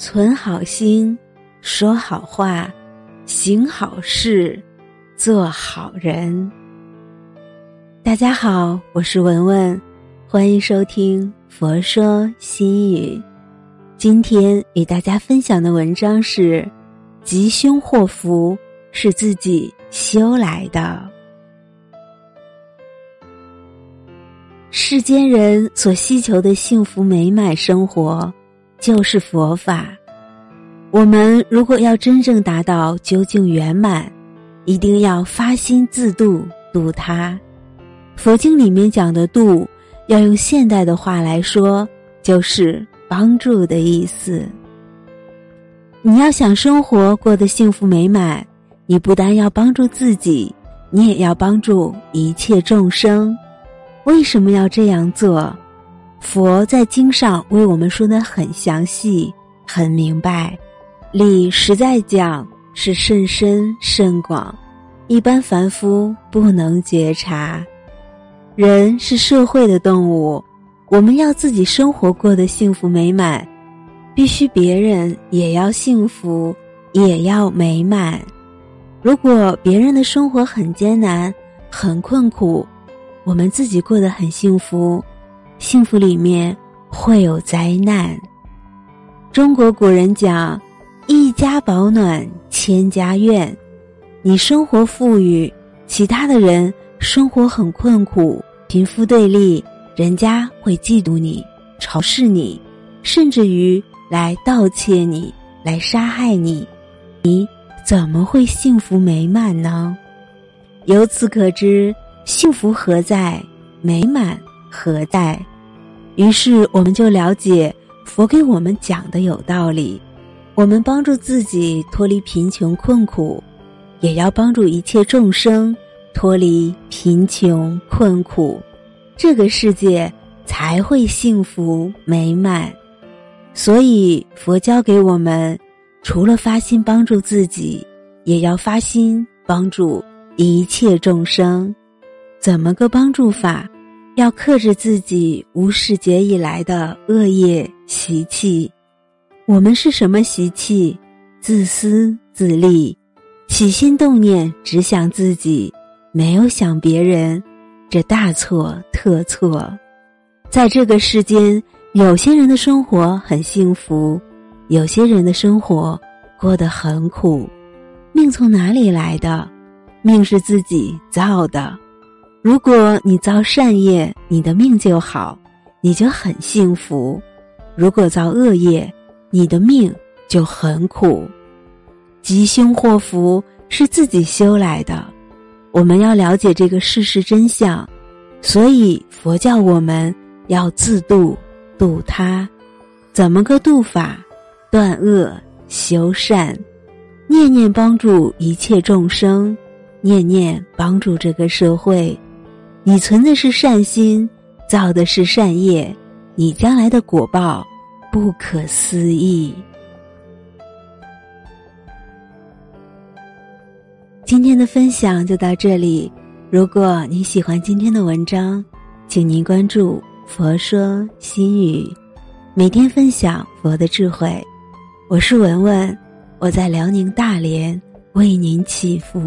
存好心，说好话，行好事，做好人。大家好，我是文文，欢迎收听《佛说心语》。今天与大家分享的文章是：吉凶祸福是自己修来的。世间人所希求的幸福美满生活。就是佛法。我们如果要真正达到究竟圆满，一定要发心自度，度他。佛经里面讲的“度”，要用现代的话来说，就是帮助的意思。你要想生活过得幸福美满，你不但要帮助自己，你也要帮助一切众生。为什么要这样做？佛在经上为我们说的很详细、很明白，理实在讲是甚深甚广，一般凡夫不能觉察。人是社会的动物，我们要自己生活过得幸福美满，必须别人也要幸福，也要美满。如果别人的生活很艰难、很困苦，我们自己过得很幸福。幸福里面会有灾难。中国古人讲：“一家保暖，千家怨。”你生活富裕，其他的人生活很困苦，贫富对立，人家会嫉妒你、嘲视你，甚至于来盗窃你、来杀害你，你怎么会幸福美满呢？由此可知，幸福何在？美满何在？于是，我们就了解佛给我们讲的有道理。我们帮助自己脱离贫穷困苦，也要帮助一切众生脱离贫穷困苦，这个世界才会幸福美满。所以，佛教给我们，除了发心帮助自己，也要发心帮助一切众生。怎么个帮助法？要克制自己无始劫以来的恶业习气。我们是什么习气？自私自利，起心动念只想自己，没有想别人，这大错特错。在这个世间，有些人的生活很幸福，有些人的生活过得很苦。命从哪里来的？命是自己造的。如果你造善业，你的命就好，你就很幸福；如果造恶业，你的命就很苦。吉凶祸福是自己修来的，我们要了解这个事实真相。所以佛教我们要自度，度他。怎么个度法？断恶修善，念念帮助一切众生，念念帮助这个社会。你存的是善心，造的是善业，你将来的果报不可思议。今天的分享就到这里。如果你喜欢今天的文章，请您关注“佛说心语”，每天分享佛的智慧。我是文文，我在辽宁大连为您祈福。